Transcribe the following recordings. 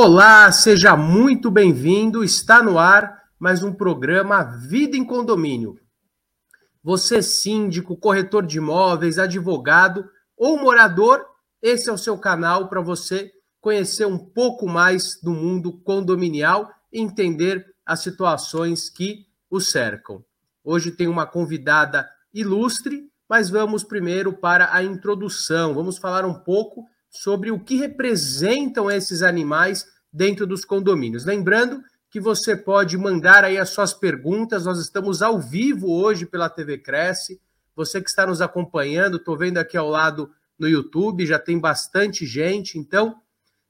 Olá, seja muito bem-vindo. Está no ar mais um programa Vida em Condomínio. Você, síndico, corretor de imóveis, advogado ou morador, esse é o seu canal para você conhecer um pouco mais do mundo condominial e entender as situações que o cercam. Hoje tem uma convidada ilustre, mas vamos primeiro para a introdução. Vamos falar um pouco sobre o que representam esses animais dentro dos condomínios. Lembrando que você pode mandar aí as suas perguntas, nós estamos ao vivo hoje pela TV Cresce. Você que está nos acompanhando, estou vendo aqui ao lado no YouTube, já tem bastante gente, então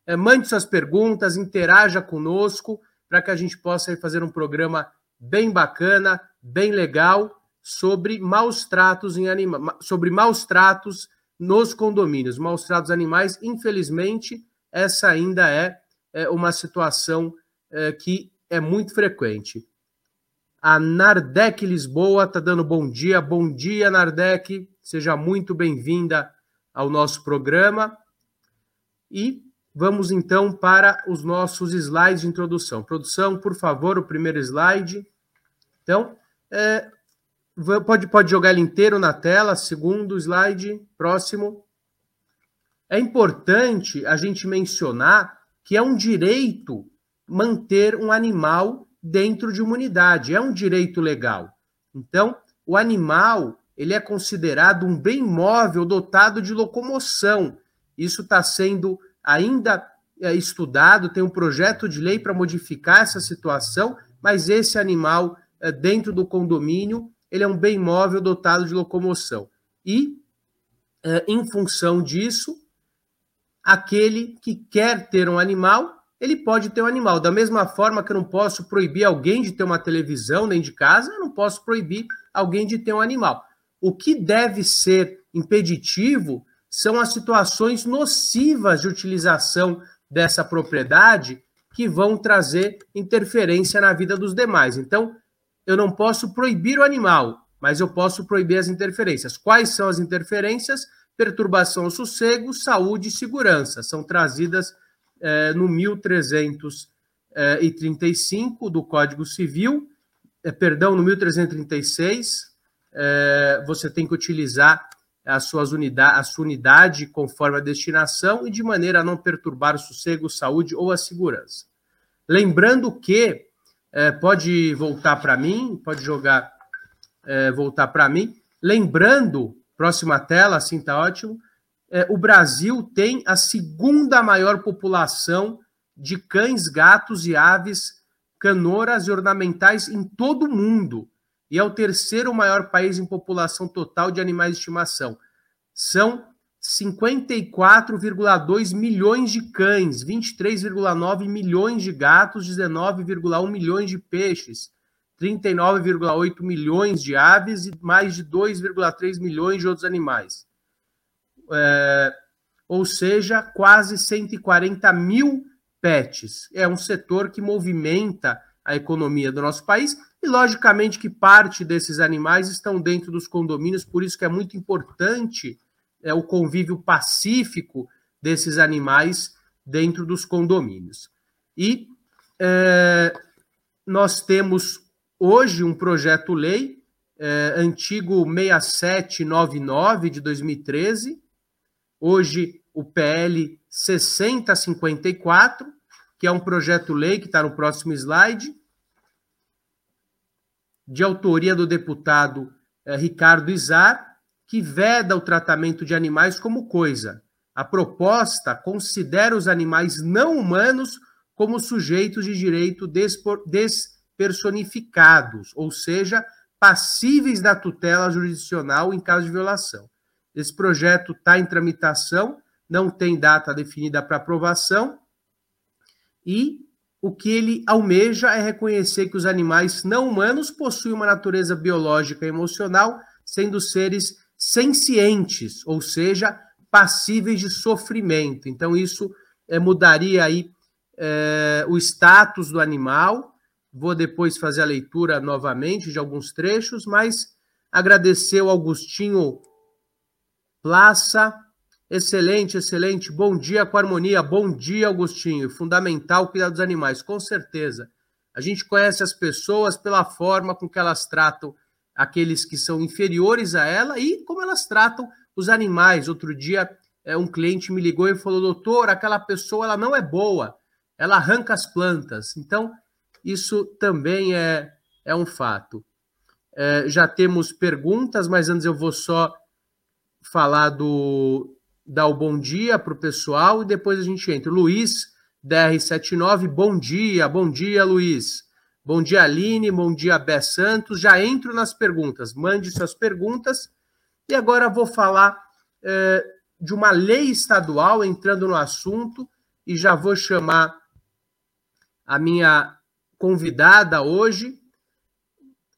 é, mande suas perguntas, interaja conosco para que a gente possa fazer um programa bem bacana, bem legal sobre maus tratos em anima sobre maus tratos nos condomínios, maus tratos animais. Infelizmente, essa ainda é, é uma situação é, que é muito frequente. A Nardec Lisboa está dando bom dia. Bom dia, Nardec. Seja muito bem-vinda ao nosso programa. E vamos então para os nossos slides de introdução. Produção, por favor, o primeiro slide. Então, é, Pode, pode jogar ele inteiro na tela. Segundo slide, próximo. É importante a gente mencionar que é um direito manter um animal dentro de uma unidade, é um direito legal. Então, o animal ele é considerado um bem móvel dotado de locomoção. Isso está sendo ainda é, estudado, tem um projeto de lei para modificar essa situação, mas esse animal é, dentro do condomínio ele é um bem móvel dotado de locomoção. E, é, em função disso, aquele que quer ter um animal, ele pode ter um animal. Da mesma forma que eu não posso proibir alguém de ter uma televisão dentro de casa, eu não posso proibir alguém de ter um animal. O que deve ser impeditivo são as situações nocivas de utilização dessa propriedade que vão trazer interferência na vida dos demais. Então, eu não posso proibir o animal, mas eu posso proibir as interferências. Quais são as interferências? Perturbação ao sossego, saúde e segurança. São trazidas é, no 1335 do Código Civil, é, perdão, no 1336. É, você tem que utilizar as suas unidade, a sua unidade conforme a destinação e de maneira a não perturbar o sossego, saúde ou a segurança. Lembrando que é, pode voltar para mim, pode jogar, é, voltar para mim. Lembrando, próxima tela, assim tá ótimo. É, o Brasil tem a segunda maior população de cães, gatos e aves canoras e ornamentais em todo o mundo. E é o terceiro maior país em população total de animais de estimação. São 54,2 milhões de cães, 23,9 milhões de gatos, 19,1 milhões de peixes, 39,8 milhões de aves e mais de 2,3 milhões de outros animais. É, ou seja, quase 140 mil pets. É um setor que movimenta a economia do nosso país e, logicamente, que parte desses animais estão dentro dos condomínios, por isso que é muito importante é, o convívio pacífico desses animais dentro dos condomínios. E é, nós temos hoje um projeto-lei é, antigo 6799 de 2013, hoje o PL 6054, que é um projeto-lei que está no próximo slide, de autoria do deputado é, Ricardo Izar, que veda o tratamento de animais como coisa. A proposta considera os animais não humanos como sujeitos de direito despersonificados, ou seja, passíveis da tutela jurisdicional em caso de violação. Esse projeto está em tramitação, não tem data definida para aprovação, e o que ele almeja é reconhecer que os animais não humanos possuem uma natureza biológica e emocional, sendo seres sencientes, ou seja, passíveis de sofrimento. Então, isso é, mudaria aí é, o status do animal. Vou depois fazer a leitura novamente de alguns trechos, mas agradecer ao Augustinho Plaça, Excelente, excelente. Bom dia com harmonia. Bom dia, Augustinho. Fundamental cuidar dos animais, com certeza. A gente conhece as pessoas pela forma com que elas tratam aqueles que são inferiores a ela e como elas tratam os animais. Outro dia, é, um cliente me ligou e falou: doutor, aquela pessoa ela não é boa, ela arranca as plantas. Então, isso também é, é um fato. É, já temos perguntas, mas antes eu vou só falar do. dar o bom dia para o pessoal e depois a gente entra. Luiz, DR79, bom dia, bom dia, Luiz. Bom dia, Aline. Bom dia, Bé Santos. Já entro nas perguntas. Mande suas perguntas. E agora vou falar é, de uma lei estadual, entrando no assunto, e já vou chamar a minha convidada hoje.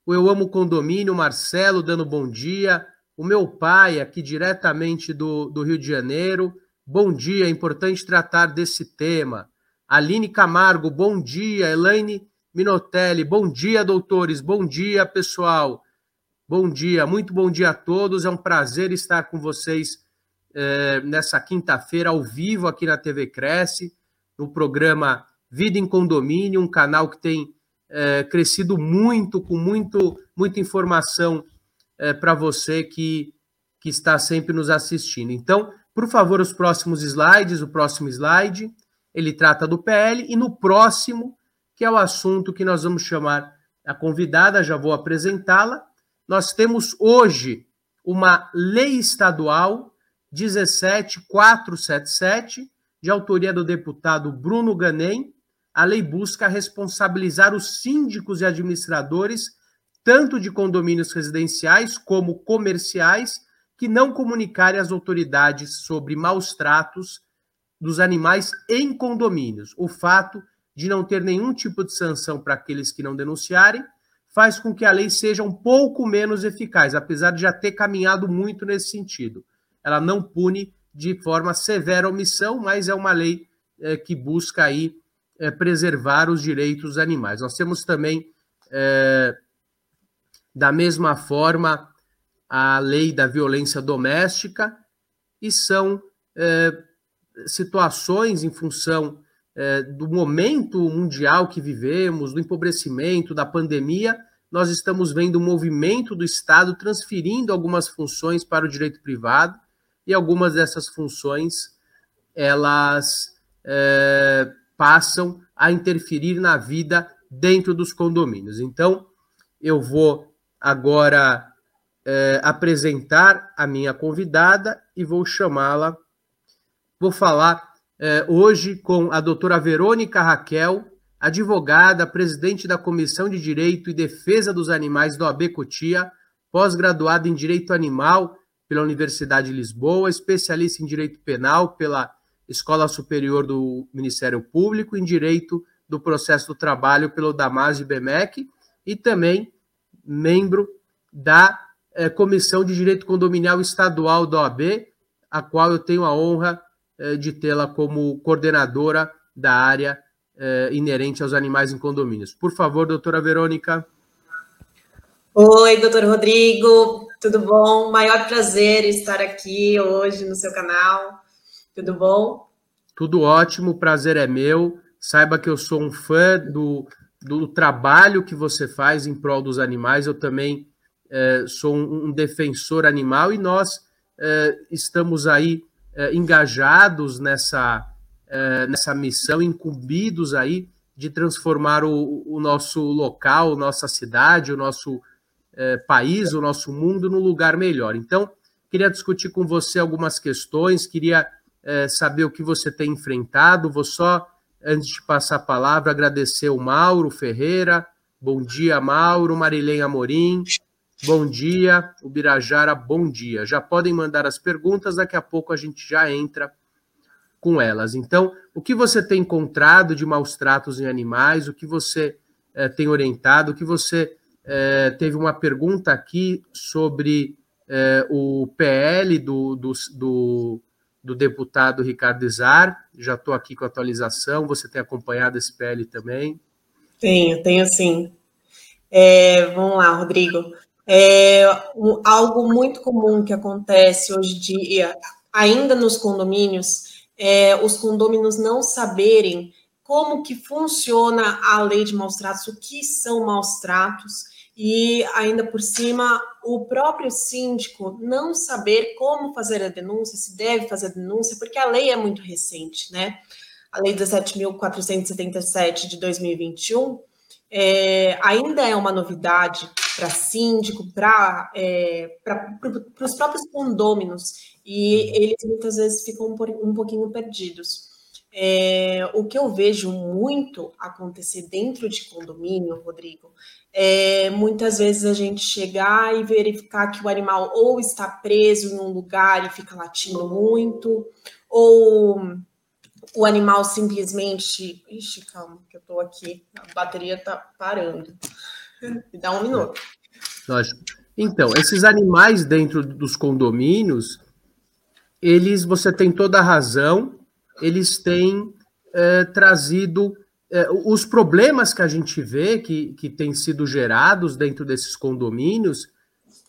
O Eu Amo Condomínio, Marcelo, dando bom dia. O meu pai, aqui diretamente do, do Rio de Janeiro. Bom dia, é importante tratar desse tema. Aline Camargo, bom dia. Elaine Minotelli, bom dia, doutores, bom dia, pessoal. Bom dia, muito bom dia a todos. É um prazer estar com vocês é, nessa quinta-feira, ao vivo, aqui na TV Cresce, no programa Vida em Condomínio, um canal que tem é, crescido muito, com muito, muita informação é, para você que, que está sempre nos assistindo. Então, por favor, os próximos slides, o próximo slide, ele trata do PL, e no próximo que é o assunto que nós vamos chamar a convidada, já vou apresentá-la. Nós temos hoje uma lei estadual 17477, de autoria do deputado Bruno Ganem. A lei busca responsabilizar os síndicos e administradores, tanto de condomínios residenciais como comerciais, que não comunicarem às autoridades sobre maus tratos dos animais em condomínios. O fato de não ter nenhum tipo de sanção para aqueles que não denunciarem, faz com que a lei seja um pouco menos eficaz, apesar de já ter caminhado muito nesse sentido. Ela não pune de forma severa a omissão, mas é uma lei é, que busca aí é, preservar os direitos dos animais. Nós temos também, é, da mesma forma, a lei da violência doméstica, e são é, situações em função é, do momento mundial que vivemos, do empobrecimento, da pandemia, nós estamos vendo um movimento do Estado transferindo algumas funções para o direito privado e algumas dessas funções elas é, passam a interferir na vida dentro dos condomínios. Então, eu vou agora é, apresentar a minha convidada e vou chamá-la. Vou falar é, hoje com a doutora Verônica Raquel, advogada, presidente da Comissão de Direito e Defesa dos Animais do AB Cotia, pós-graduada em Direito Animal pela Universidade de Lisboa, especialista em Direito Penal pela Escola Superior do Ministério Público, em Direito do Processo do Trabalho pelo Damas e BEMEC, e também membro da é, Comissão de Direito Condominial Estadual da OAB, a qual eu tenho a honra eh, de tê-la como coordenadora da área eh, inerente aos animais em condomínios. Por favor, doutora Verônica. Oi, doutor Rodrigo, tudo bom? Maior prazer estar aqui hoje no seu canal. Tudo bom? Tudo ótimo, o prazer é meu. Saiba que eu sou um fã do, do trabalho que você faz em prol dos animais. Eu também eh, sou um, um, defensor animal e nós estamos aí eh, engajados nessa, nessa missão, incumbidos aí de transformar o, o nosso local, nossa cidade, o nosso país, o nosso mundo num lugar melhor. Então, queria discutir com você algumas questões, queria saber o que você tem enfrentado. Vou só, antes de passar a palavra, agradecer o Mauro Ferreira. Bom dia, Mauro, Marilene Amorim, Bom dia, Ubirajara, bom dia. Já podem mandar as perguntas, daqui a pouco a gente já entra com elas. Então, o que você tem encontrado de maus tratos em animais, o que você eh, tem orientado, o que você eh, teve uma pergunta aqui sobre eh, o PL do, do, do, do deputado Ricardo Izar, já estou aqui com a atualização, você tem acompanhado esse PL também? Tenho, tenho sim. É, vamos lá, Rodrigo. É, um, algo muito comum que acontece hoje em dia ainda nos condomínios, é, os condôminos não saberem como que funciona a lei de maus tratos, o que são maus tratos, e ainda por cima o próprio síndico não saber como fazer a denúncia, se deve fazer a denúncia, porque a lei é muito recente, né? A lei 17.477 de 2021 é, ainda é uma novidade para síndico, para é, os próprios condôminos, e eles muitas vezes ficam um, um pouquinho perdidos. É, o que eu vejo muito acontecer dentro de condomínio, Rodrigo, é muitas vezes a gente chegar e verificar que o animal ou está preso em um lugar e fica latindo muito, ou o animal simplesmente. Ixi, calma, que eu estou aqui, a bateria está parando. Me dá um minuto. Lógico. Então, esses animais dentro dos condomínios, eles, você tem toda a razão, eles têm é, trazido é, os problemas que a gente vê que, que têm sido gerados dentro desses condomínios.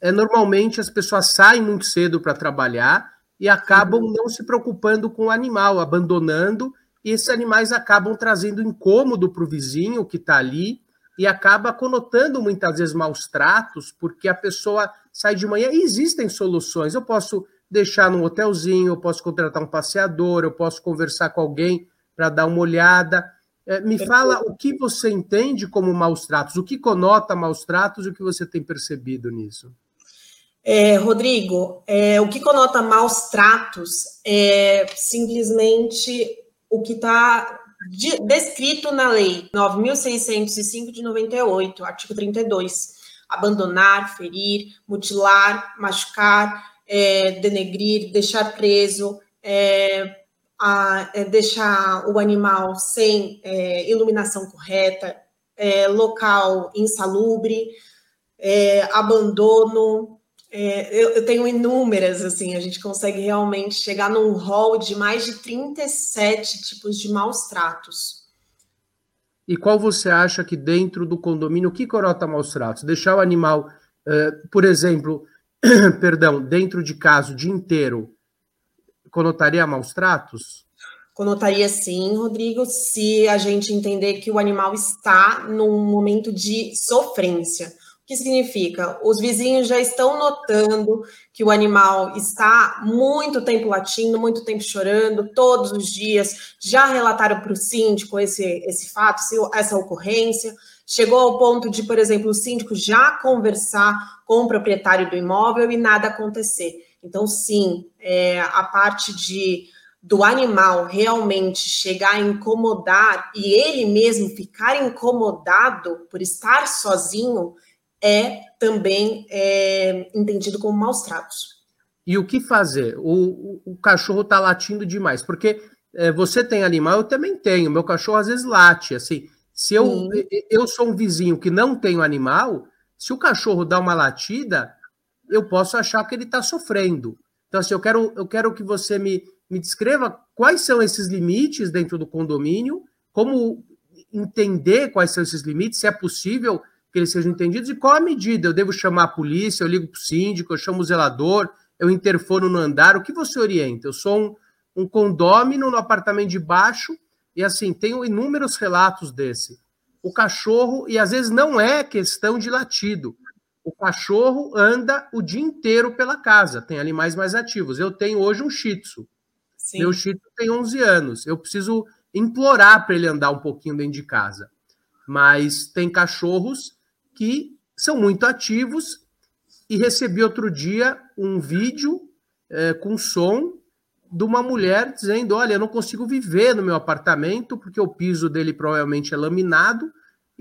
É normalmente as pessoas saem muito cedo para trabalhar e acabam não se preocupando com o animal, abandonando, e esses animais acabam trazendo incômodo para o vizinho que está ali e acaba conotando muitas vezes maus tratos, porque a pessoa sai de manhã e existem soluções. Eu posso deixar num hotelzinho, eu posso contratar um passeador, eu posso conversar com alguém para dar uma olhada. É, me fala o que você entende como maus tratos, o que conota maus tratos e o que você tem percebido nisso. É, Rodrigo, é, o que conota maus tratos é simplesmente o que está de, descrito na lei 9.605 de 98, artigo 32. Abandonar, ferir, mutilar, machucar, é, denegrir, deixar preso, é, a, é, deixar o animal sem é, iluminação correta, é, local insalubre, é, abandono. Eu, eu, tenho inúmeras, assim, a gente consegue realmente chegar num rol de mais de 37 tipos de maus tratos. E qual você acha que dentro do condomínio, o que corota maus tratos? Deixar o animal, por exemplo, perdão, dentro de casa o dia inteiro, conotaria maus tratos? Conotaria sim, Rodrigo, se a gente entender que o animal está num momento de sofrência. O que significa? Os vizinhos já estão notando que o animal está muito tempo latindo, muito tempo chorando, todos os dias, já relataram para o síndico esse, esse fato, essa ocorrência. Chegou ao ponto de, por exemplo, o síndico já conversar com o proprietário do imóvel e nada acontecer. Então, sim, é, a parte de do animal realmente chegar a incomodar e ele mesmo ficar incomodado por estar sozinho é também é, entendido como maus tratos. E o que fazer? O, o, o cachorro está latindo demais, porque é, você tem animal, eu também tenho. Meu cachorro às vezes late, assim. Se eu, eu sou um vizinho que não tenho animal, se o cachorro dá uma latida, eu posso achar que ele está sofrendo. Então, assim, eu quero, eu quero que você me, me descreva quais são esses limites dentro do condomínio, como entender quais são esses limites, se é possível que eles sejam entendidos e qual a medida. Eu devo chamar a polícia, eu ligo para o síndico, eu chamo o zelador, eu interfono no andar, o que você orienta? Eu sou um, um condômino no apartamento de baixo e assim, tenho inúmeros relatos desse. O cachorro, e às vezes não é questão de latido. O cachorro anda o dia inteiro pela casa, tem animais mais ativos. Eu tenho hoje um shih tzu. Sim. Meu shih tzu tem 11 anos. Eu preciso implorar para ele andar um pouquinho dentro de casa. Mas tem cachorros que são muito ativos e recebi outro dia um vídeo é, com som de uma mulher dizendo: Olha, eu não consigo viver no meu apartamento porque o piso dele provavelmente é laminado,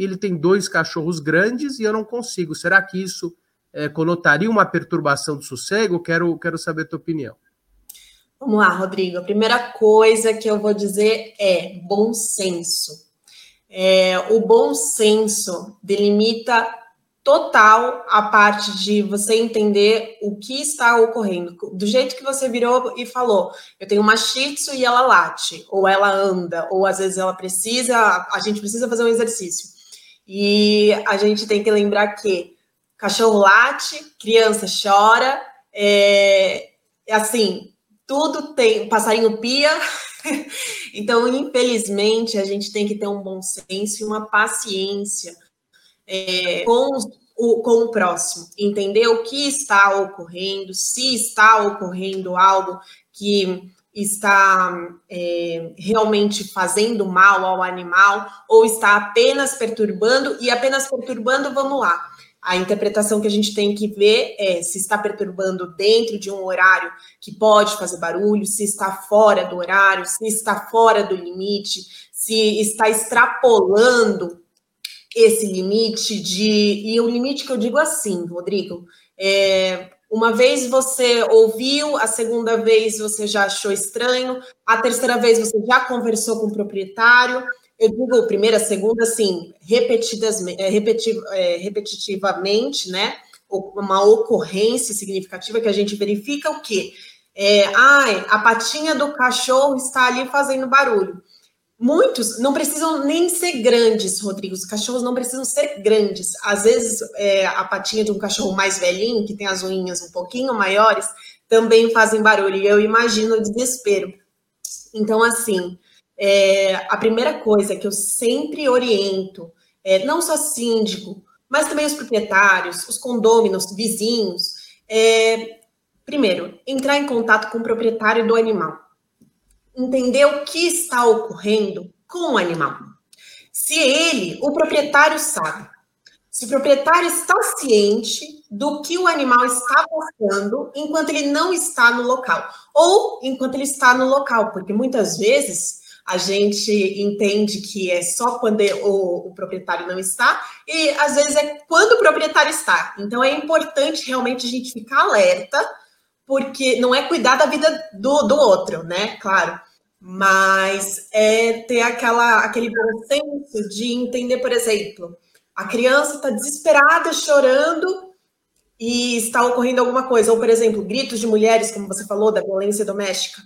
ele tem dois cachorros grandes e eu não consigo. Será que isso é, conotaria uma perturbação do sossego? Quero, quero saber a tua opinião. Vamos lá, Rodrigo. A primeira coisa que eu vou dizer é bom senso. É, o bom senso delimita total a parte de você entender o que está ocorrendo. Do jeito que você virou e falou, eu tenho uma shih tzu e ela late, ou ela anda, ou às vezes ela precisa, a gente precisa fazer um exercício. E a gente tem que lembrar que cachorro late, criança chora, é assim, tudo tem. Passarinho pia. então, infelizmente, a gente tem que ter um bom senso e uma paciência é, com, o, com o próximo. Entender o que está ocorrendo, se está ocorrendo algo que está é, realmente fazendo mal ao animal ou está apenas perturbando e apenas perturbando, vamos lá. A interpretação que a gente tem que ver é se está perturbando dentro de um horário que pode fazer barulho, se está fora do horário, se está fora do limite, se está extrapolando esse limite de. E o limite que eu digo assim, Rodrigo, é, uma vez você ouviu, a segunda vez você já achou estranho, a terceira vez você já conversou com o proprietário. Eu digo primeira, segunda, assim, repetidas, é, é, repetitivamente, né? Uma ocorrência significativa que a gente verifica o quê? É, ai, a patinha do cachorro está ali fazendo barulho. Muitos não precisam nem ser grandes, Rodrigo. Os cachorros não precisam ser grandes. Às vezes, é, a patinha de um cachorro mais velhinho, que tem as unhas um pouquinho maiores, também fazem barulho. E eu imagino o desespero. Então, assim, é, a primeira coisa que eu sempre oriento, é, não só síndico, mas também os proprietários, os condôminos, vizinhos, é, primeiro, entrar em contato com o proprietário do animal entender o que está ocorrendo com o animal. Se ele, o proprietário, sabe, se o proprietário está ciente do que o animal está passando enquanto ele não está no local, ou enquanto ele está no local, porque muitas vezes a gente entende que é só quando o, o, proprietário não está, e às vezes é quando o proprietário está. Então é importante realmente a gente ficar alerta, porque não é cuidar da vida do, do outro, né? Claro. Mas é ter aquela, aquele bom senso de entender, por exemplo, a criança está desesperada, chorando e está ocorrendo alguma coisa, ou, por exemplo, gritos de mulheres, como você falou, da violência doméstica.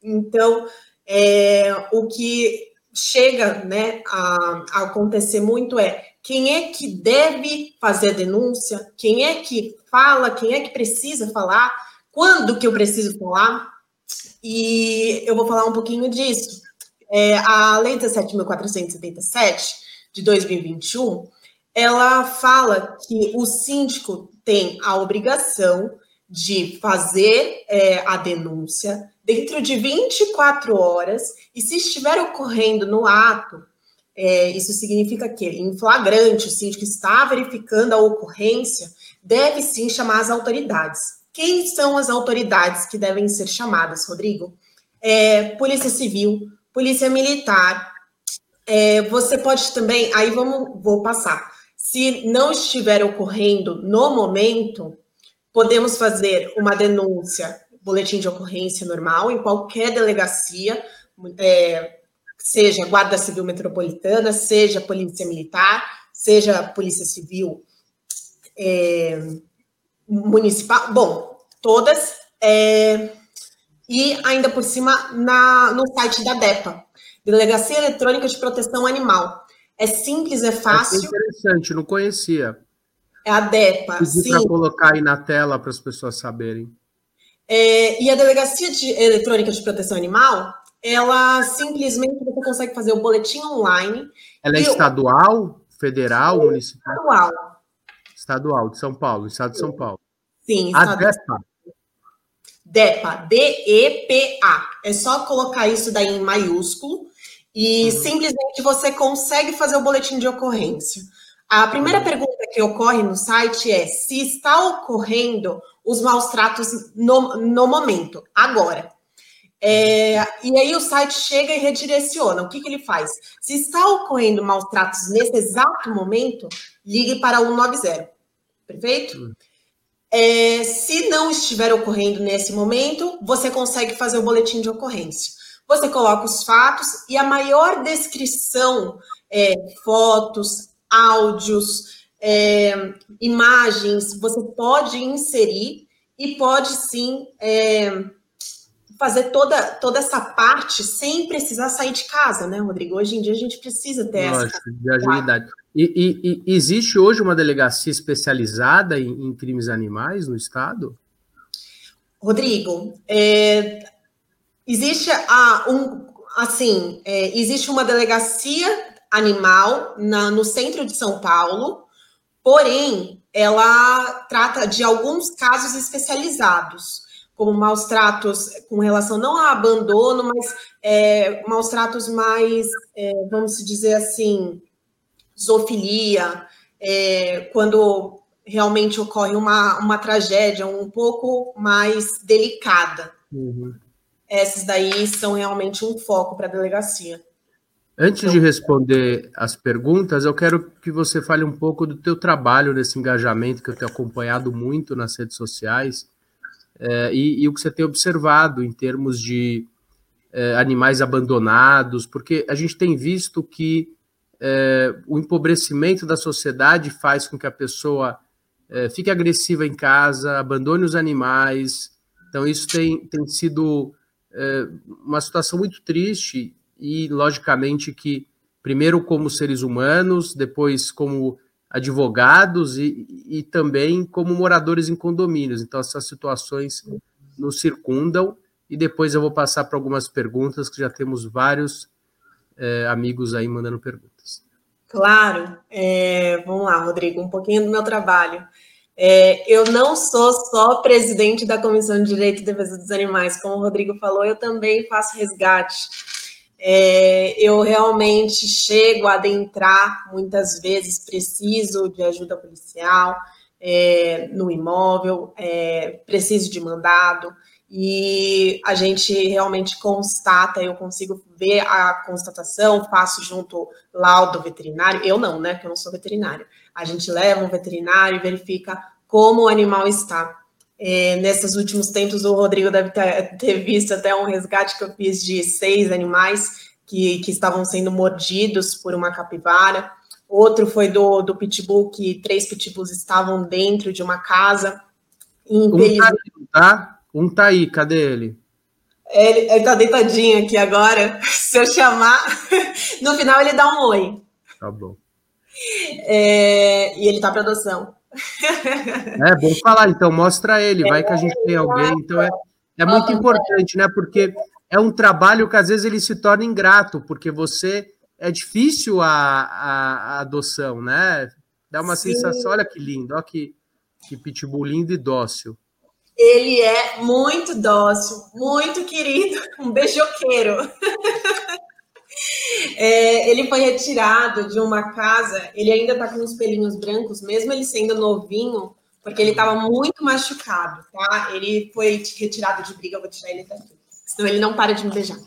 Então, é, o que chega né, a, a acontecer muito é quem é que deve fazer a denúncia, quem é que fala, quem é que precisa falar, quando que eu preciso falar, e eu vou falar um pouquinho disso. É, a Lei 17.477 de 2021, ela fala que o síndico tem a obrigação de fazer é, a denúncia dentro de 24 horas e se estiver ocorrendo no ato, é, isso significa que em flagrante o síndico está verificando a ocorrência, deve sim chamar as autoridades. Quem são as autoridades que devem ser chamadas, Rodrigo? É, Polícia Civil, Polícia Militar. É, você pode também, aí vamos, vou passar. Se não estiver ocorrendo no momento, podemos fazer uma denúncia, boletim de ocorrência normal, em qualquer delegacia, é, seja Guarda Civil Metropolitana, seja Polícia Militar, seja Polícia Civil é, municipal, bom, todas, é, e ainda por cima na, no site da DEPA, Delegacia Eletrônica de Proteção Animal. É simples, é fácil. É interessante, não conhecia. É a DEPA. Para colocar aí na tela para as pessoas saberem. É, e a Delegacia de Eletrônica de Proteção Animal, ela simplesmente você consegue fazer o boletim online. Ela é estadual, federal, municipal? Estadual. Estadual, de São Paulo, Estado de São Paulo. Sim, a DEPA. DEPA, D-E-P-A. É só colocar isso daí em maiúsculo e uhum. simplesmente você consegue fazer o boletim de ocorrência. A primeira uhum. pergunta que ocorre no site é se está ocorrendo os maus tratos no, no momento, agora. É, e aí o site chega e redireciona. O que, que ele faz? Se está ocorrendo maus tratos nesse exato momento, ligue para 190. Perfeito? Uhum. É, se não estiver ocorrendo nesse momento, você consegue fazer o boletim de ocorrência. Você coloca os fatos e a maior descrição, é, fotos, áudios, é, imagens, você pode inserir e pode sim é, fazer toda, toda essa parte sem precisar sair de casa, né, Rodrigo? Hoje em dia a gente precisa ter Lógico, essa. De agilidade. E, e, e, existe hoje uma delegacia especializada em, em crimes animais no estado? Rodrigo, é, existe a, um, assim, é, existe uma delegacia animal na, no centro de São Paulo, porém, ela trata de alguns casos especializados, como maus tratos com relação não a abandono, mas é, maus tratos mais, é, vamos dizer assim, zoofilia, é, quando realmente ocorre uma, uma tragédia um pouco mais delicada. Uhum. Essas daí são realmente um foco para a delegacia. Antes de responder as perguntas, eu quero que você fale um pouco do teu trabalho nesse engajamento que eu tenho acompanhado muito nas redes sociais é, e, e, o que você tem observado em termos de é, animais abandonados, porque a gente tem visto que é, o empobrecimento da sociedade faz com que a pessoa é, fique agressiva em casa, abandone os animais. Então, isso tem, tem sido é, uma situação muito triste e, logicamente, que primeiro como seres humanos, depois como advogados e, e também como moradores em condomínios. Então, essas situações nos circundam. E depois eu vou passar para algumas perguntas, que já temos vários é, amigos aí mandando perguntas. Claro. É, vamos lá, Rodrigo, um pouquinho do meu trabalho. É, eu não sou só presidente da Comissão de Direito e Defesa dos Animais, como o Rodrigo falou, eu também faço resgate é, eu realmente chego a adentrar, muitas vezes preciso de ajuda policial é, no imóvel, é, preciso de mandado, e a gente realmente constata, eu consigo ver a constatação, faço junto laudo veterinário, eu não, né, que eu não sou veterinário. A gente leva um veterinário e verifica como o animal está. É, nesses últimos tempos, o Rodrigo deve ter, visto até um resgate que eu fiz de seis animais que, que estavam sendo mordidos por uma capivara. Outro foi do, do pitbull, que três pitbulls estavam dentro de uma casa. Um tá, tá? Um tá aí, cadê ele? Ele, ele tá deitadinho aqui agora. Se eu chamar, no final ele dá um oi. Tá bom. É, e ele tá para adoção. É bom falar, então, mostra ele, vai que a gente tem alguém. Então é, é muito importante, né? Porque é um trabalho que às vezes ele se torna ingrato, porque você é difícil a, a, a adoção, né? Dá uma Sim. sensação, olha que lindo, olha que, que pitbull lindo e dócil. Ele é muito dócil, muito querido, um beijoqueiro. É, ele foi retirado de uma casa, ele ainda tá com os pelinhos brancos, mesmo ele sendo novinho, porque ele estava muito machucado, tá? Ele foi retirado de briga, vou tirar ele daqui, senão ele não para de me beijar.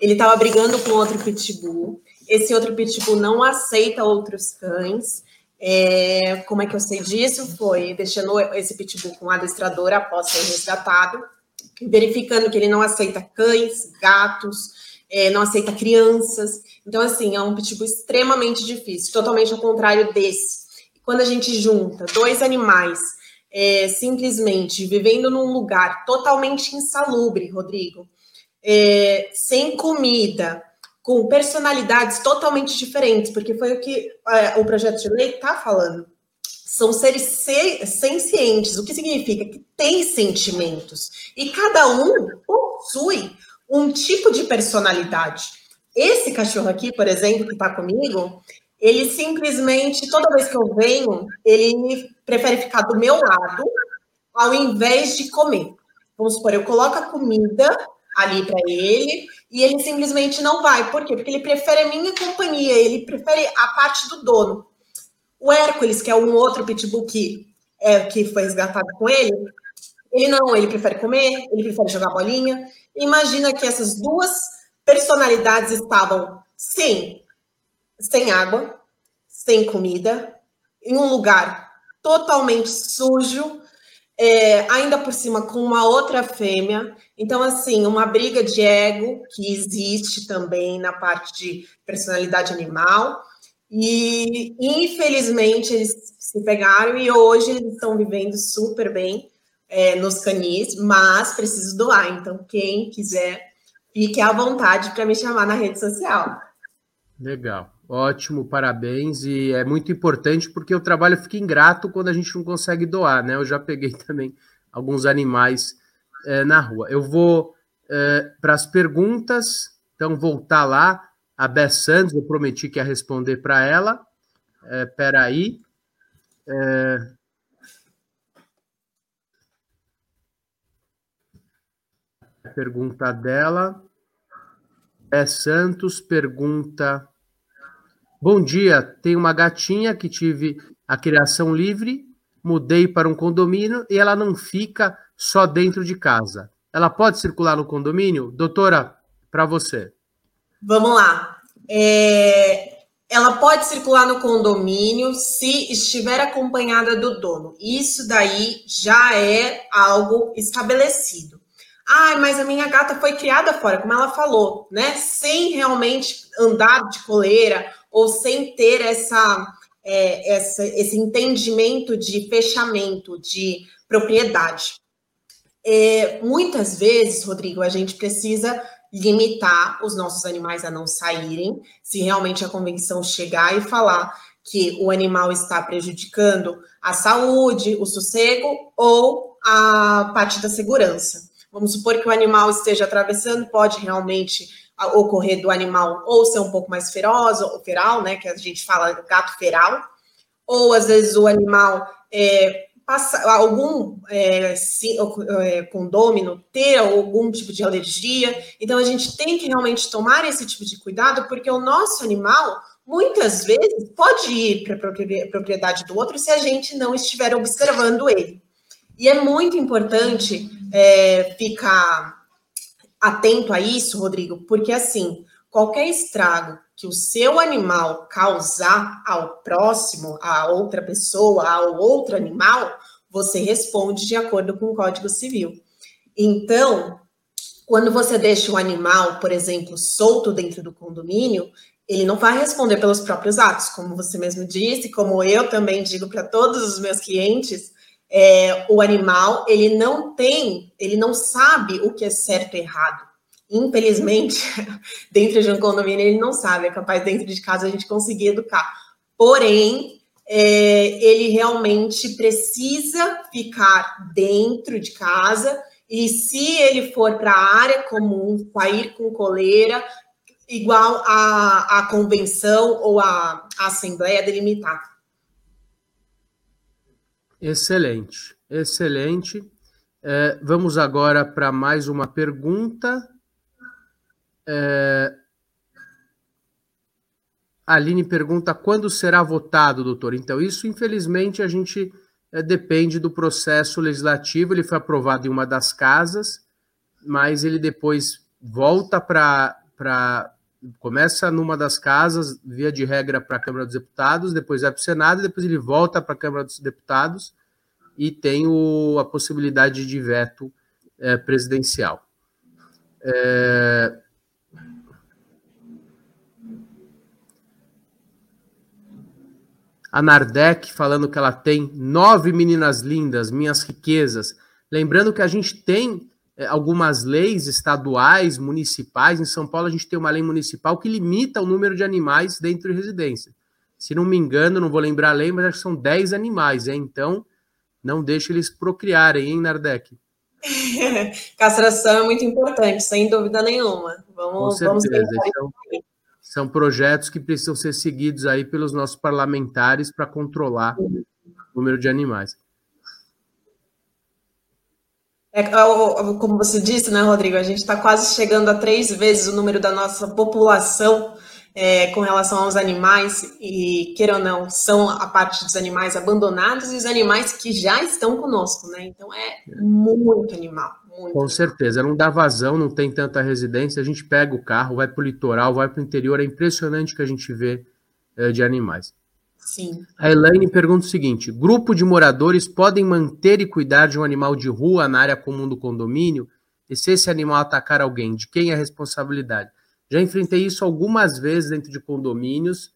Ele estava brigando com outro pitbull, esse outro pitbull não aceita outros cães. É, como é que eu sei disso? Foi deixando esse pitbull com o adestrador após ser resgatado, verificando que ele não aceita cães, gatos, é, não aceita crianças. Então, assim, é um pitbull extremamente difícil, totalmente ao contrário desse. Quando a gente junta dois animais é, simplesmente vivendo num lugar totalmente insalubre, Rodrigo, é, sem comida, com personalidades totalmente diferentes, porque foi o que é, o projeto de lei está falando. São seres sencientes, o que significa que tem sentimentos. E cada um possui um tipo de personalidade. Esse cachorro aqui, por exemplo, que está comigo, ele simplesmente, toda vez que eu venho, ele prefere ficar do meu lado ao invés de comer. Vamos supor, eu coloco a comida ali para ele e ele simplesmente não vai. Por quê? Porque ele prefere a minha companhia, ele prefere a parte do dono. O Hércules, que é um outro pitbull que, é, que foi resgatado com ele, ele não, ele prefere comer, ele prefere jogar bolinha. Imagina que essas duas personalidades estavam sem, sem água, sem comida, em um lugar totalmente sujo, é, ainda por cima com uma outra fêmea. Então, assim, uma briga de ego que existe também na parte de personalidade animal. E, infelizmente, eles se pegaram e hoje eles estão vivendo super bem é, nos canis, mas preciso doar. Então, quem quiser, fique à vontade para me chamar na rede social. Legal, ótimo, parabéns. E é muito importante porque o trabalho fica ingrato quando a gente não consegue doar, né? Eu já peguei também alguns animais é, na rua. Eu vou é, para as perguntas. Então, voltar lá. A Beth Santos, eu prometi que ia responder para ela. É, aí. É... Pergunta dela. É Santos pergunta: Bom dia, tenho uma gatinha que tive a criação livre, mudei para um condomínio e ela não fica só dentro de casa. Ela pode circular no condomínio? Doutora, para você. Vamos lá. É, ela pode circular no condomínio se estiver acompanhada do dono. Isso daí já é algo estabelecido. Ah, mas a minha gata foi criada fora, como ela falou, né? Sem realmente andar de coleira ou sem ter essa, é, essa esse entendimento de fechamento de propriedade. É, muitas vezes, Rodrigo, a gente precisa limitar os nossos animais a não saírem, se realmente a convenção chegar e falar que o animal está prejudicando a saúde, o sossego ou a parte da segurança. Vamos supor que o animal esteja atravessando, pode realmente ocorrer do animal ou ser um pouco mais feroz, ou feral, né, que a gente fala gato feral, ou às vezes o animal é, passa, algum é, se, é, condômino ter algum tipo de alergia. Então, a gente tem que realmente tomar esse tipo de cuidado, porque o nosso animal, muitas vezes, pode ir para a propriedade do outro se a gente não estiver observando ele. E é muito importante é, ficar atento a isso, Rodrigo, porque assim, qualquer estrago que o seu animal causar ao próximo, a outra pessoa, ao outro animal, você responde de acordo com o Código Civil. Então, quando você deixa o animal, por exemplo, solto dentro do condomínio, ele não vai responder pelos próprios atos, como você mesmo disse, como eu também digo para todos os meus clientes, é, o animal ele não tem, ele não sabe o que é certo e errado. Infelizmente, dentro de um condomínio ele não sabe, é capaz dentro de casa a gente conseguir educar. Porém, é, ele realmente precisa ficar dentro de casa e se ele for para a área comum, sair com coleira, igual a, convenção ou a assembleia delimitar. Excelente, excelente. É, vamos agora para mais uma pergunta. É, Aline pergunta quando será votado, doutor. Então, isso, infelizmente, a gente é, depende do processo legislativo. Ele foi aprovado em uma das casas, mas ele depois volta para. Começa numa das casas, via de regra, para a Câmara dos Deputados, depois vai para o Senado, depois ele volta para a Câmara dos Deputados e tem o, a possibilidade de veto é, presidencial. É, a Nardec falando que ela tem nove meninas lindas, minhas riquezas. Lembrando que a gente tem algumas leis estaduais, municipais. Em São Paulo, a gente tem uma lei municipal que limita o número de animais dentro de residência. Se não me engano, não vou lembrar a lei, mas acho que são 10 animais. É? Então, não deixe eles procriarem, hein, Nardec? Castração é muito importante, sem dúvida nenhuma. Vamos, Com certeza. Vamos então, são projetos que precisam ser seguidos aí pelos nossos parlamentares para controlar o número de animais. É, como você disse, né, Rodrigo? A gente está quase chegando a três vezes o número da nossa população é, com relação aos animais, e queira ou não, são a parte dos animais abandonados e os animais que já estão conosco, né? Então é muito animal. Muito. Com certeza, não dá vazão, não tem tanta residência. A gente pega o carro, vai para o litoral, vai para o interior. É impressionante que a gente vê é, de animais. Sim. A Elaine pergunta o seguinte: grupo de moradores podem manter e cuidar de um animal de rua na área comum do condomínio? E se esse animal atacar alguém, de quem é a responsabilidade? Já enfrentei isso algumas vezes dentro de condomínios,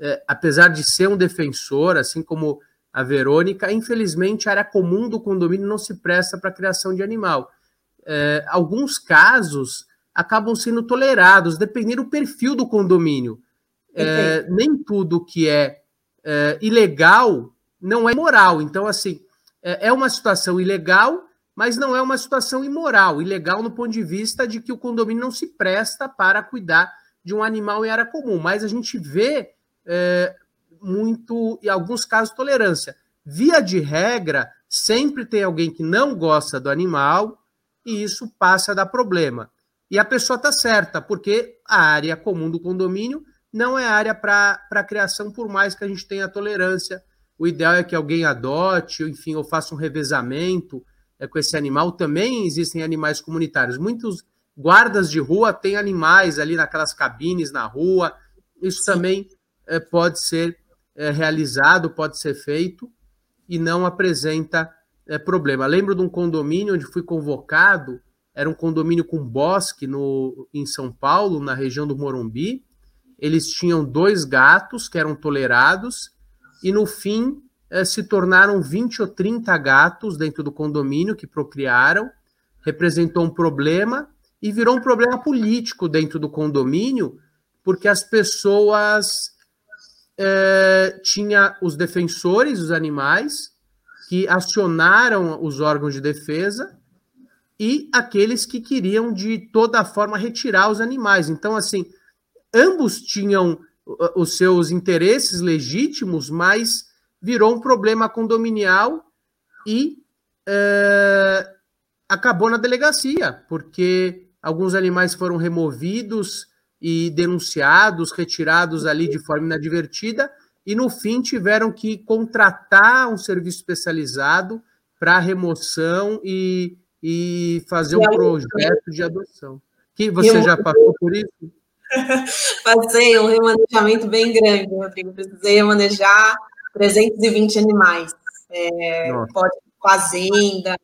é, apesar de ser um defensor, assim como a Verônica, infelizmente a área comum do condomínio não se presta para a criação de animal. É, alguns casos acabam sendo tolerados, dependendo do perfil do condomínio. É, nem tudo que é, é, ilegal não é moral. Então, assim, é, é uma situação ilegal, mas não é uma situação imoral, ilegal no ponto de vista de que o condomínio não se presta para cuidar de um animal em área comum. Mas a gente vê é, muito, em alguns casos, tolerância. Via de regra, sempre tem alguém que não gosta do animal e isso passa a dar problema. E a pessoa está certa, porque a área comum do condomínio não é área para criação, por mais que a gente tenha tolerância. O ideal é que alguém adote, enfim, ou faça um revezamento é, com esse animal. Também existem animais comunitários. Muitos guardas de rua têm animais ali naquelas cabines na rua. Isso Sim. também é, pode ser é, realizado, pode ser feito e não apresenta é, problema. Lembro de um condomínio onde fui convocado, era um condomínio com bosque no, em São Paulo, na região do Morumbi. Eles tinham dois gatos que eram tolerados, e no fim é, se tornaram 20 ou 30 gatos dentro do condomínio que procriaram, representou um problema e virou um problema político dentro do condomínio, porque as pessoas é, tinha os defensores dos animais que acionaram os órgãos de defesa e aqueles que queriam de toda forma retirar os animais. Então, assim, ambos tinham os seus interesses legítimos, mas virou um problema condominial e é, acabou na delegacia, porque alguns animais foram removidos e denunciados, retirados ali de forma inadvertida, e no fim tiveram que contratar um serviço especializado para remoção e, e fazer um projeto de adoção. Que você já passou por isso? Passei um remanejamento bem grande, Rodrigo. Precisei remanejar 320 animais. É, pode fazenda,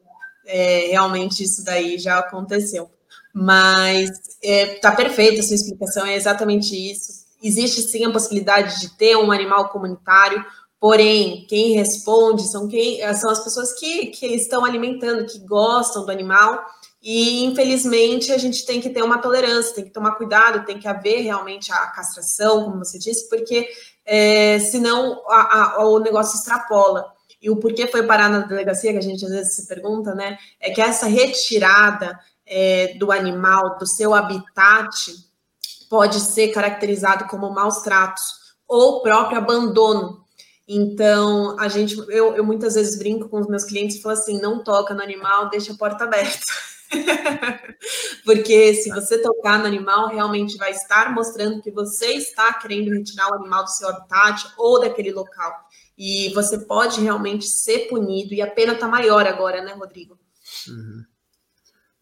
é, realmente isso daí já aconteceu. Mas está é, tá perfeita a sua explicação, é exatamente isso. Existe sim a possibilidade de ter um animal comunitário, porém, quem responde são, quem, são as pessoas que, que estão alimentando, que gostam do animal, e infelizmente a gente tem que ter uma tolerância, tem que tomar cuidado, tem que haver realmente a castração, como você disse, porque é, senão a, a, o negócio extrapola. E o porquê foi parar na delegacia, que a gente às vezes se pergunta, né? É que essa retirada é, do animal, do seu habitat, pode ser caracterizado como maus tratos ou próprio abandono. Então, a gente, eu, eu muitas vezes brinco com os meus clientes e falo assim: não toca no animal, deixa a porta aberta. Porque se você tocar no animal, realmente vai estar mostrando que você está querendo retirar o animal do seu habitat ou daquele local. E você pode realmente ser punido, e a pena está maior agora, né, Rodrigo? Uhum.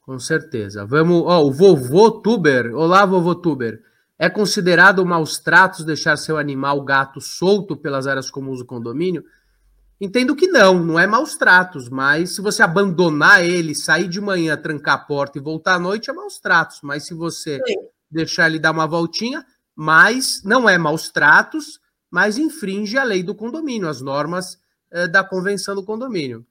Com certeza. Vamos, ó, o vovô Tuber. Olá, vovô Tuber. É considerado maus tratos deixar seu animal gato solto pelas áreas comuns do condomínio? Entendo que não, não é maus tratos, mas se você abandonar ele, sair de manhã, trancar a porta e voltar à noite, é maus tratos. Mas se você Sim. deixar ele dar uma voltinha, mas não é maus tratos, mas infringe a lei do condomínio, as normas eh, da convenção do condomínio.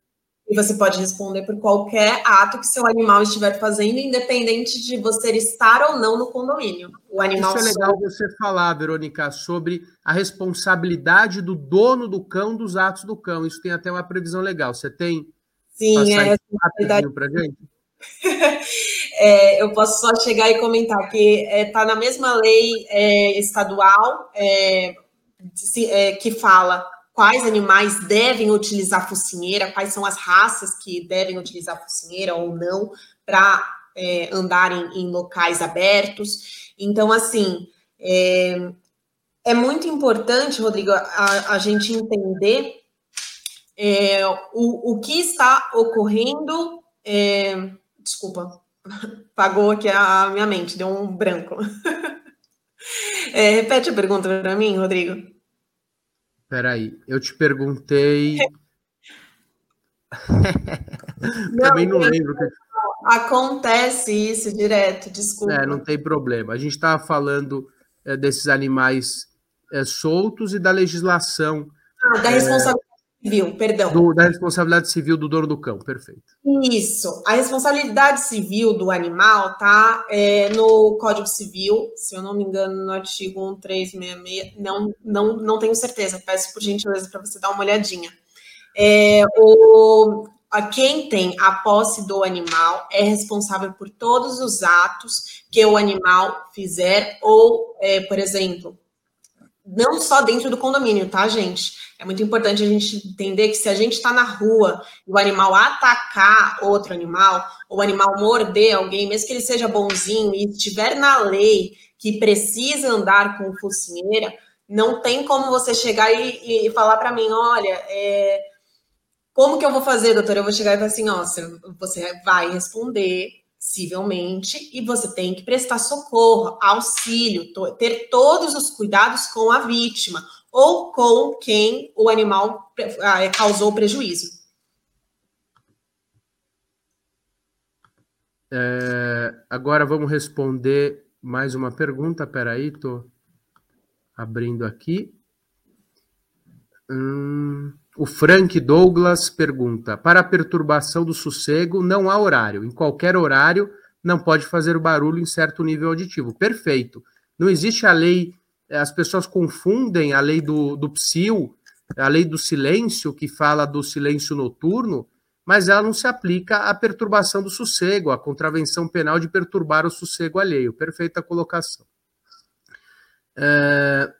E você pode responder por qualquer ato que seu animal estiver fazendo, independente de você estar ou não no condomínio. O animal Isso é legal você falar, Verônica, sobre a responsabilidade do dono do cão dos atos do cão. Isso tem até uma previsão legal. Você tem? Sim, é responsabilidade. Pra gente? é, eu posso só chegar e comentar que está é, tá na mesma lei é, estadual é, é, que fala quais animais devem utilizar focinheira, quais são as raças que devem utilizar focinheira ou não para é, andarem em locais abertos. Então, assim, é, é muito importante, Rodrigo, a, a gente entender é, o, o que está ocorrendo. É, desculpa, pagou aqui a minha mente, deu um branco. É, repete a pergunta para mim, Rodrigo. Peraí, eu te perguntei. Também não lembro. Acontece isso direto, desculpa. É, não tem problema. A gente estava falando é, desses animais é, soltos e da legislação. Ah, da é, responsabilidade civil, perdão. Do, da responsabilidade civil do dono do cão, perfeito. Isso. A responsabilidade civil do animal tá é, no Código Civil, se eu não me engano, no artigo 1366. Não, não, não tenho certeza. Peço por gentileza para você dar uma olhadinha. É, o, quem tem a posse do animal é responsável por todos os atos que o animal fizer, ou, é, por exemplo, não só dentro do condomínio, tá, gente? É muito importante a gente entender que se a gente está na rua e o animal atacar outro animal, ou o animal morder alguém, mesmo que ele seja bonzinho e estiver na lei que precisa andar com focinheira, não tem como você chegar e, e falar para mim, olha, é, como que eu vou fazer, doutor? Eu vou chegar e falar assim, ó, você vai responder civilmente e você tem que prestar socorro, auxílio, ter todos os cuidados com a vítima ou com quem o animal ah, causou prejuízo. É, agora vamos responder mais uma pergunta. Peraí, tô abrindo aqui. Hum, o Frank Douglas pergunta: para a perturbação do sossego não há horário. Em qualquer horário não pode fazer barulho em certo nível auditivo. Perfeito. Não existe a lei. As pessoas confundem a lei do, do psil, a lei do silêncio, que fala do silêncio noturno, mas ela não se aplica à perturbação do sossego, à contravenção penal de perturbar o sossego alheio. Perfeita colocação. É...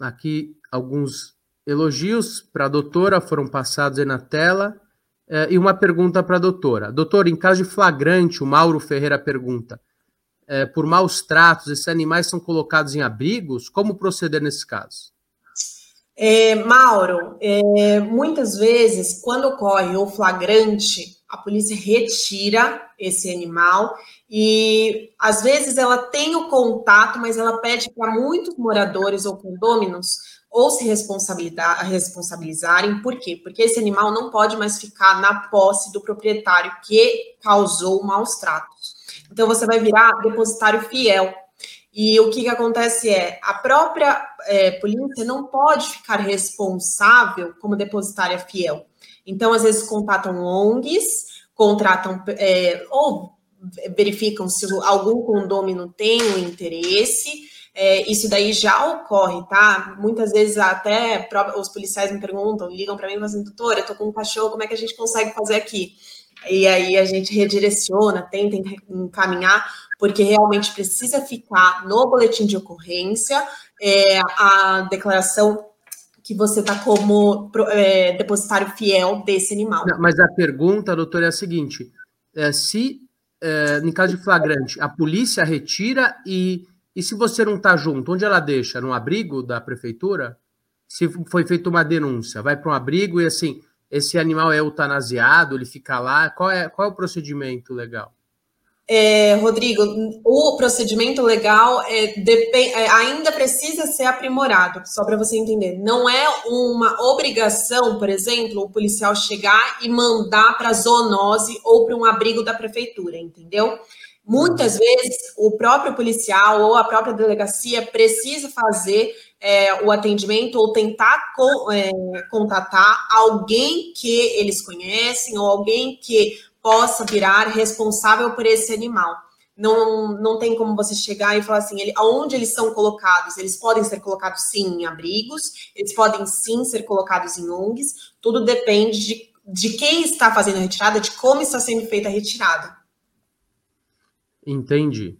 Aqui alguns elogios para a doutora foram passados aí na tela. É, e uma pergunta para a doutora. Doutora, em caso de flagrante, o Mauro Ferreira pergunta: é, por maus tratos, esses animais são colocados em abrigos? Como proceder nesse caso? É, Mauro, é, muitas vezes, quando ocorre o flagrante, a polícia retira esse animal e às vezes ela tem o contato, mas ela pede para muitos moradores ou condôminos ou se responsabilizar, responsabilizarem. Por quê? Porque esse animal não pode mais ficar na posse do proprietário que causou maus tratos. Então você vai virar depositário fiel e o que, que acontece é, a própria é, polícia não pode ficar responsável como depositária fiel. Então, às vezes, contatam ONGs, contratam é, ou verificam se algum condômino tem um interesse. É, isso daí já ocorre, tá? Muitas vezes até os policiais me perguntam, ligam para mim e falam assim, doutora, eu tô com um cachorro, como é que a gente consegue fazer aqui? E aí a gente redireciona, tenta encaminhar porque realmente precisa ficar no boletim de ocorrência é, a declaração que você está como é, depositário fiel desse animal. Mas a pergunta, doutor, é a seguinte: é, se é, em caso de flagrante, a polícia retira e, e se você não está junto, onde ela deixa? No abrigo da prefeitura? Se foi feita uma denúncia, vai para um abrigo e assim, esse animal é eutanasiado, ele fica lá, qual é, qual é o procedimento legal? É, Rodrigo, o procedimento legal é, é, ainda precisa ser aprimorado, só para você entender. Não é uma obrigação, por exemplo, o policial chegar e mandar para a zoonose ou para um abrigo da prefeitura, entendeu? Muitas vezes o próprio policial ou a própria delegacia precisa fazer é, o atendimento ou tentar co, é, contatar alguém que eles conhecem ou alguém que possa virar responsável por esse animal. Não, não tem como você chegar e falar assim, ele, aonde eles são colocados? Eles podem ser colocados sim em abrigos, eles podem sim ser colocados em ONGs, tudo depende de, de quem está fazendo a retirada, de como está sendo feita a retirada. Entendi.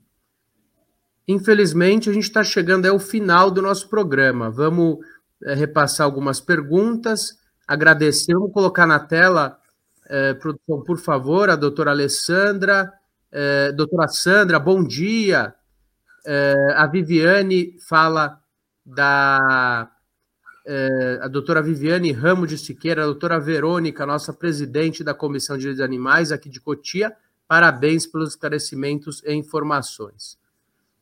Infelizmente, a gente está chegando ao final do nosso programa. Vamos é, repassar algumas perguntas, agradecer, vamos colocar na tela é, produção, por favor, a doutora Alessandra. É, doutora Sandra, bom dia. É, a Viviane fala da. É, a doutora Viviane Ramo de Siqueira, a doutora Verônica, nossa presidente da Comissão de Direitos Animais aqui de Cotia, parabéns pelos esclarecimentos e informações.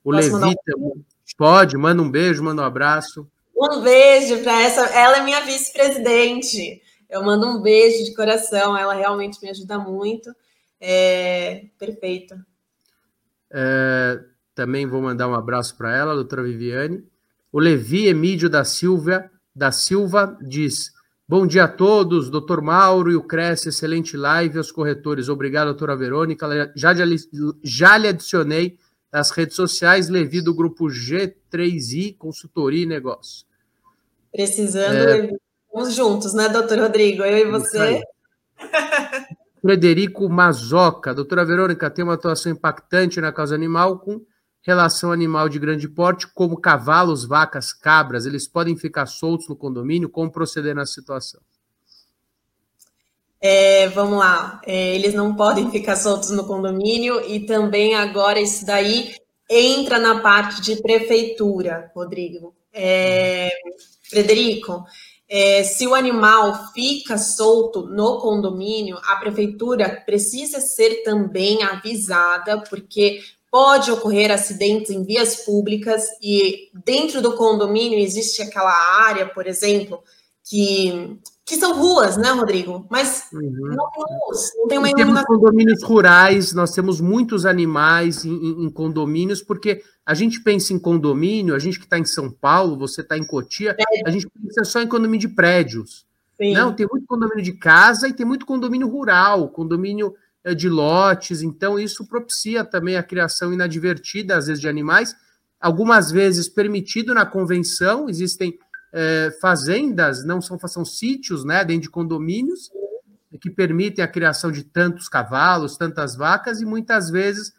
O Posso Levi um... pode, manda um beijo, manda um abraço. Um beijo para essa. Ela é minha vice-presidente. Eu mando um beijo de coração, ela realmente me ajuda muito. É, perfeito. É, também vou mandar um abraço para ela, doutora Viviane. O Levi Emídio da Silva, da Silva diz: Bom dia a todos, doutor Mauro e o Cresce, excelente live aos corretores. Obrigado, doutora Verônica. Já, já lhe adicionei nas redes sociais, Levi do grupo G3I, consultoria e negócio. Precisando, é, Levi, Estamos juntos, né, doutor Rodrigo? Eu e você. Frederico Mazoca. Doutora Verônica, tem uma atuação impactante na causa animal com relação animal de grande porte, como cavalos, vacas, cabras. Eles podem ficar soltos no condomínio? Como proceder na situação? É, vamos lá, é, eles não podem ficar soltos no condomínio e também agora isso daí entra na parte de prefeitura, Rodrigo. É, Frederico, é, se o animal fica solto no condomínio, a prefeitura precisa ser também avisada, porque pode ocorrer acidentes em vias públicas e dentro do condomínio existe aquela área, por exemplo, que que são ruas, né, Rodrigo? Mas uhum. não tem luz, não tem uma e Temos condomínios rurais, nós temos muitos animais em, em, em, condomínios, porque a gente pensa em condomínio, a gente que está em São Paulo, você está em Cotia, a gente pensa só em condomínio de prédios. Sim. Não, tem muito condomínio de casa e tem muito condomínio rural, condomínio de lotes, então isso propicia também a criação inadvertida, às vezes, de animais, algumas vezes permitido na convenção, existem é, fazendas, não são, são sítios, né, dentro de condomínios, que permitem a criação de tantos cavalos, tantas vacas, e muitas vezes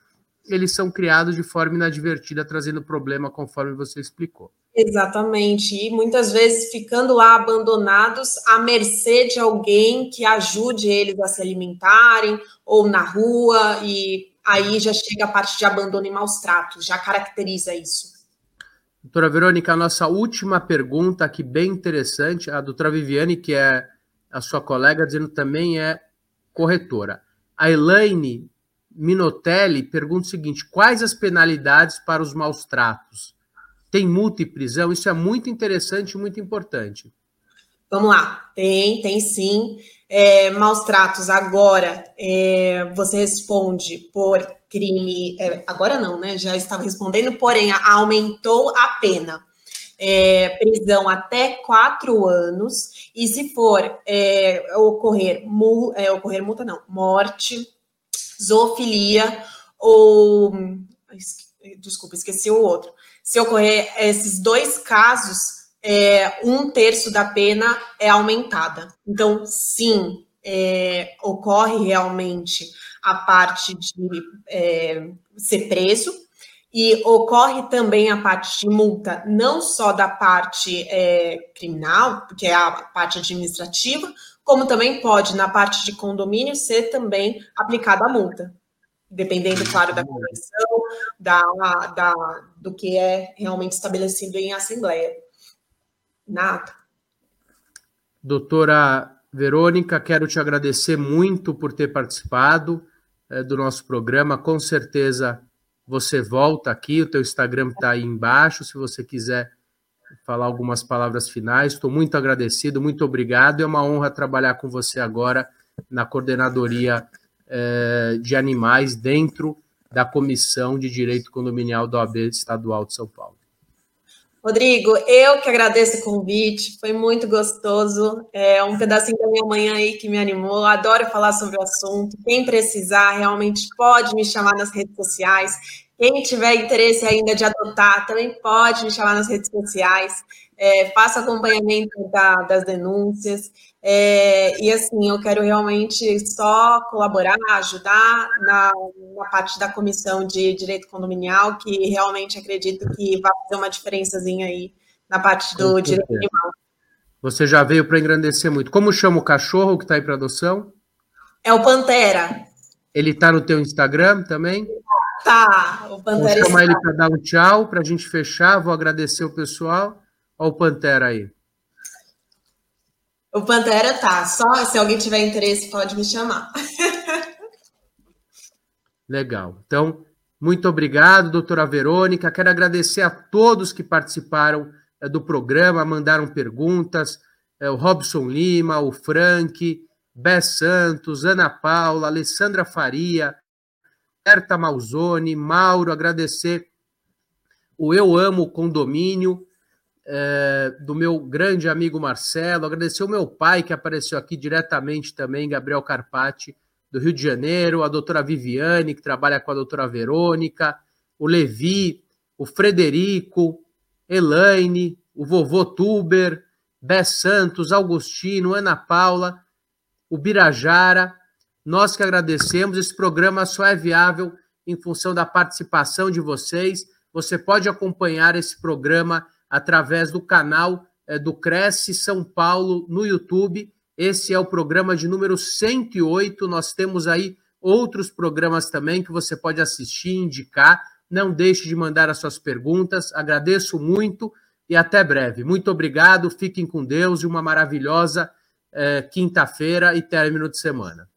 eles são criados de forma inadvertida, trazendo problema, conforme você explicou. Exatamente, e muitas vezes ficando lá abandonados à mercê de alguém que ajude eles a se alimentarem, ou na rua, e aí já chega a parte de abandono e maus tratos, já caracteriza isso. Doutora Verônica, a nossa última pergunta aqui, bem interessante, a doutora Viviane, que é a sua colega, dizendo também é corretora. A Elaine Minotelli pergunta o seguinte: quais as penalidades para os maus tratos? Tem multa e prisão? Isso é muito interessante e muito importante. Vamos lá, tem, tem sim. É, maus tratos, agora é, você responde por crime. É, agora não, né? Já estava respondendo, porém, aumentou a pena. É, prisão até quatro anos, e se for é, ocorrer, é, ocorrer multa, não, morte, zoofilia ou. Desculpa, esqueci o outro. Se ocorrer esses dois casos, é, um terço da pena é aumentada. Então, sim, é, ocorre realmente a parte de é, ser preso e ocorre também a parte de multa, não só da parte é, criminal, que é a parte administrativa, como também pode, na parte de condomínio, ser também aplicada a multa, dependendo, claro, da convenção, da, da, do que é realmente estabelecido em assembleia. Nada. Doutora Verônica, quero te agradecer muito por ter participado é, do nosso programa. Com certeza você volta aqui, o teu Instagram está aí embaixo, se você quiser falar algumas palavras finais. Estou muito agradecido, muito obrigado. É uma honra trabalhar com você agora na coordenadoria é, de animais dentro da Comissão de Direito Condominial da OAB Estadual de São Paulo. Rodrigo, eu que agradeço o convite, foi muito gostoso. É um pedacinho da minha manhã aí que me animou. Adoro falar sobre o assunto. Quem precisar, realmente pode me chamar nas redes sociais. Quem tiver interesse ainda de adotar, também pode me chamar nas redes sociais. É, faço acompanhamento da, das denúncias. É, e assim, eu quero realmente só colaborar, ajudar na, na, parte da comissão de direito condominial, que realmente acredito que vai fazer uma diferençazinha aí na parte do direito animal. Você já veio para engrandecer muito. Como chama o cachorro que está aí para adoção? É o Pantera. Ele está no teu Instagram também? Tá, o Pantera Vou chamar está. ele para dar um tchau, para a gente fechar. Vou agradecer o pessoal. Olha o Pantera aí. O Pantera tá. Só se alguém tiver interesse, pode me chamar. Legal. Então, muito obrigado, doutora Verônica. Quero agradecer a todos que participaram é, do programa, mandaram perguntas. É, o Robson Lima, o Frank, Bess Santos, Ana Paula, Alessandra Faria, Berta Malzone, Mauro, agradecer o Eu Amo Condomínio, é, do meu grande amigo Marcelo, agradecer o meu pai que apareceu aqui diretamente também, Gabriel Carpati, do Rio de Janeiro, a doutora Viviane, que trabalha com a doutora Verônica, o Levi, o Frederico, Elaine, o vovô Tuber, Bé Santos, Augustino, Ana Paula, o Birajara. Nós que agradecemos. Esse programa só é viável em função da participação de vocês. Você pode acompanhar esse programa através do canal é, do Cresce São Paulo no YouTube. Esse é o programa de número 108. Nós temos aí outros programas também que você pode assistir, indicar. Não deixe de mandar as suas perguntas. Agradeço muito e até breve. Muito obrigado. Fiquem com Deus e uma maravilhosa é, quinta-feira e término de semana.